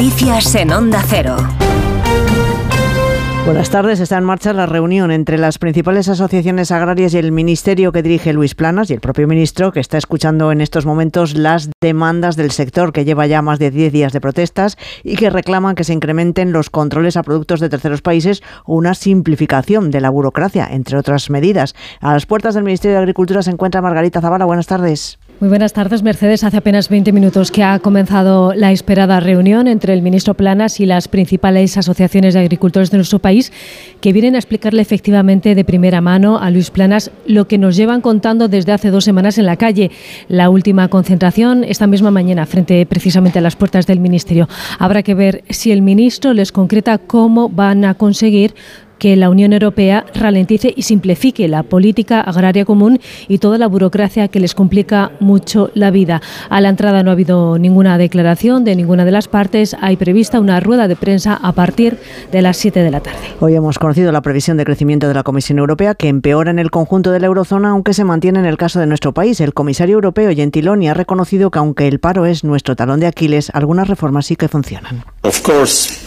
Noticias en Onda Cero. Buenas tardes. Está en marcha la reunión entre las principales asociaciones agrarias y el ministerio que dirige Luis Planas y el propio ministro que está escuchando en estos momentos las demandas del sector que lleva ya más de 10 días de protestas y que reclaman que se incrementen los controles a productos de terceros países o una simplificación de la burocracia, entre otras medidas. A las puertas del Ministerio de Agricultura se encuentra Margarita Zavala. Buenas tardes. Muy buenas tardes, Mercedes. Hace apenas 20 minutos que ha comenzado la esperada reunión entre el ministro Planas y las principales asociaciones de agricultores de nuestro país, que vienen a explicarle efectivamente de primera mano a Luis Planas lo que nos llevan contando desde hace dos semanas en la calle. La última concentración esta misma mañana, frente precisamente a las puertas del ministerio. Habrá que ver si el ministro les concreta cómo van a conseguir que la Unión Europea ralentice y simplifique la política agraria común y toda la burocracia que les complica mucho la vida. A la entrada no ha habido ninguna declaración de ninguna de las partes. Hay prevista una rueda de prensa a partir de las 7 de la tarde. Hoy hemos conocido la previsión de crecimiento de la Comisión Europea que empeora en el conjunto de la eurozona, aunque se mantiene en el caso de nuestro país. El comisario europeo Gentiloni ha reconocido que aunque el paro es nuestro talón de Aquiles, algunas reformas sí que funcionan.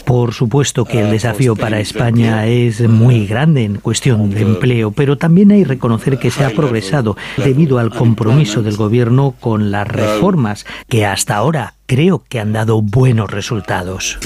Por supuesto que el desafío para España es muy grande en cuestión de empleo, pero también hay que reconocer que se ha progresado debido al compromiso del Gobierno con las reformas que hasta ahora creo que han dado buenos resultados.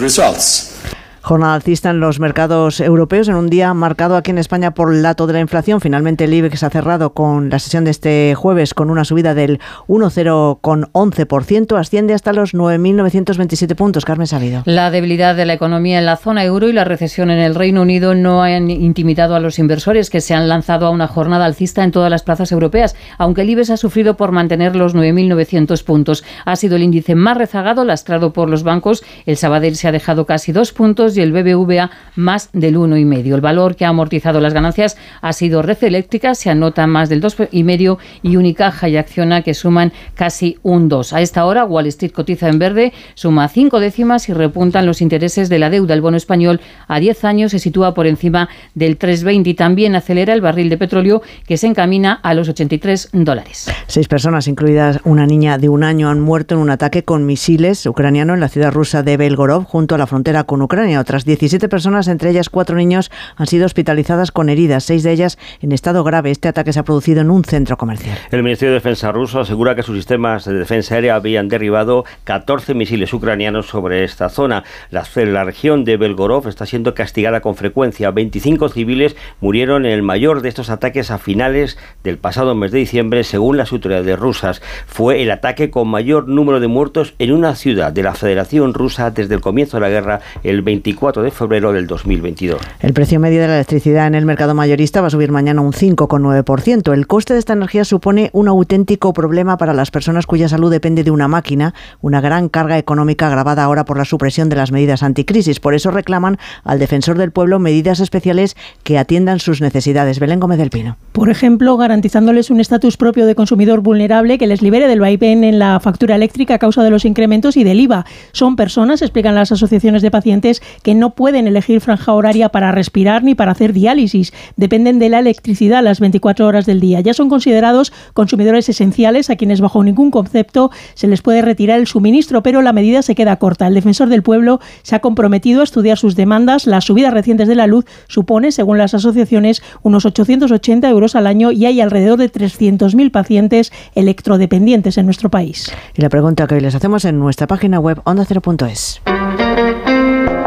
Jornada alcista en los mercados europeos en un día marcado aquí en España por el dato de la inflación. Finalmente el IBEX ha cerrado con la sesión de este jueves con una subida del 1,011%, asciende hasta los 9.927 puntos. Carmen Sabido. La debilidad de la economía en la zona euro y la recesión en el Reino Unido no han intimidado a los inversores que se han lanzado a una jornada alcista en todas las plazas europeas, aunque el IBEX ha sufrido por mantener los 9.900 puntos. Ha sido el índice más rezagado, lastrado por los bancos. El Sabadell se ha dejado casi dos puntos y el BBVA más del 1,5. El valor que ha amortizado las ganancias ha sido Red Eléctrica, se anota más del 2,5 y Unicaja y Acciona que suman casi un 2. A esta hora Wall Street cotiza en verde, suma cinco décimas y repuntan los intereses de la deuda. El bono español a 10 años se sitúa por encima del 3,20 y también acelera el barril de petróleo que se encamina a los 83 dólares. Seis personas, incluidas una niña de un año, han muerto en un ataque con misiles ucraniano en la ciudad rusa de Belgorod, junto a la frontera con Ucrania. Otras 17 personas, entre ellas cuatro niños, han sido hospitalizadas con heridas, seis de ellas en estado grave. Este ataque se ha producido en un centro comercial. El Ministerio de Defensa ruso asegura que sus sistemas de defensa aérea habían derribado 14 misiles ucranianos sobre esta zona. La, la región de Belgorod está siendo castigada con frecuencia. 25 civiles murieron en el mayor de estos ataques a finales del pasado mes de diciembre, según las autoridades rusas. Fue el ataque con mayor número de muertos en una ciudad de la Federación Rusa desde el comienzo de la guerra el 24 4 de febrero del 2022. El precio medio de la electricidad en el mercado mayorista va a subir mañana un 5,9%. El coste de esta energía supone un auténtico problema para las personas cuya salud depende de una máquina, una gran carga económica agravada ahora por la supresión de las medidas anticrisis. Por eso reclaman al defensor del pueblo medidas especiales que atiendan sus necesidades. Belén Gómez del Pino. Por ejemplo, garantizándoles un estatus propio de consumidor vulnerable que les libere del vaivén en la factura eléctrica a causa de los incrementos y del IVA. Son personas, explican las asociaciones de pacientes, que no pueden elegir franja horaria para respirar ni para hacer diálisis. Dependen de la electricidad las 24 horas del día. Ya son considerados consumidores esenciales a quienes bajo ningún concepto se les puede retirar el suministro, pero la medida se queda corta. El defensor del pueblo se ha comprometido a estudiar sus demandas. Las subidas recientes de la luz supone, según las asociaciones, unos 880 euros al año y hay alrededor de 300.000 pacientes electrodependientes en nuestro país. Y la pregunta que hoy les hacemos en nuestra página web onda0.es.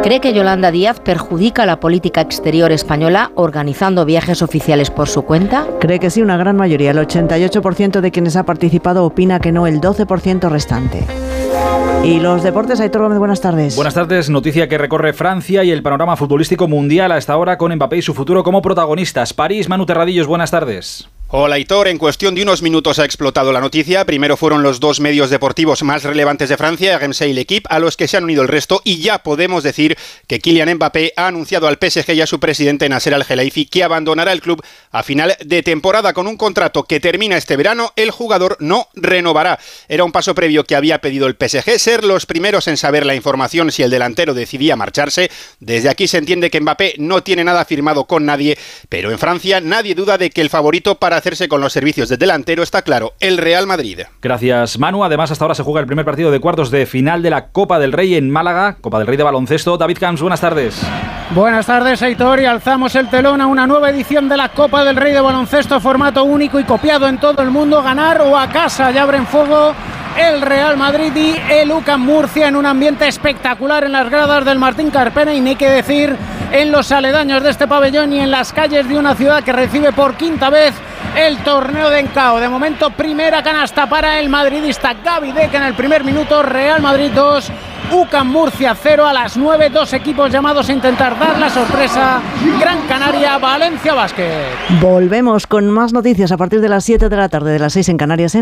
¿Cree que Yolanda Díaz perjudica la política exterior española organizando viajes oficiales por su cuenta? Cree que sí, una gran mayoría. El 88% de quienes ha participado opina que no, el 12% restante. Y los deportes, Aitor Gómez, buenas tardes. Buenas tardes, noticia que recorre Francia y el panorama futbolístico mundial a esta hora con Mbappé y su futuro como protagonistas. París, Manu Terradillos, buenas tardes. Hola Hitor, en cuestión de unos minutos ha explotado la noticia. Primero fueron los dos medios deportivos más relevantes de Francia, RMC y L'Equipe, a los que se han unido el resto y ya podemos decir que Kylian Mbappé ha anunciado al PSG y a su presidente Nasser Al-Khelaifi que abandonará el club a final de temporada con un contrato que termina este verano. El jugador no renovará. Era un paso previo que había pedido el PSG, ser los primeros en saber la información si el delantero decidía marcharse. Desde aquí se entiende que Mbappé no tiene nada firmado con nadie, pero en Francia nadie duda de que el favorito para hacerse con los servicios del delantero está claro, el Real Madrid. Gracias, Manu. Además, hasta ahora se juega el primer partido de cuartos de final de la Copa del Rey en Málaga, Copa del Rey de baloncesto. David Camps, buenas tardes. Buenas tardes, Aitor, y alzamos el telón a una nueva edición de la Copa del Rey de baloncesto, formato único y copiado en todo el mundo. Ganar o a casa, ya abren fuego el Real Madrid y el UCAM Murcia en un ambiente espectacular en las gradas del Martín Carpena y ni que decir en los aledaños de este pabellón y en las calles de una ciudad que recibe por quinta vez el torneo de Encao. De momento, primera canasta para el madridista Gaby Deck en el primer minuto, Real Madrid 2. UCAM Murcia 0 a las 9, dos equipos llamados a intentar dar la sorpresa. Gran Canaria, Valencia Basket. Volvemos con más noticias a partir de las 7 de la tarde, de las 6 en Canarias. En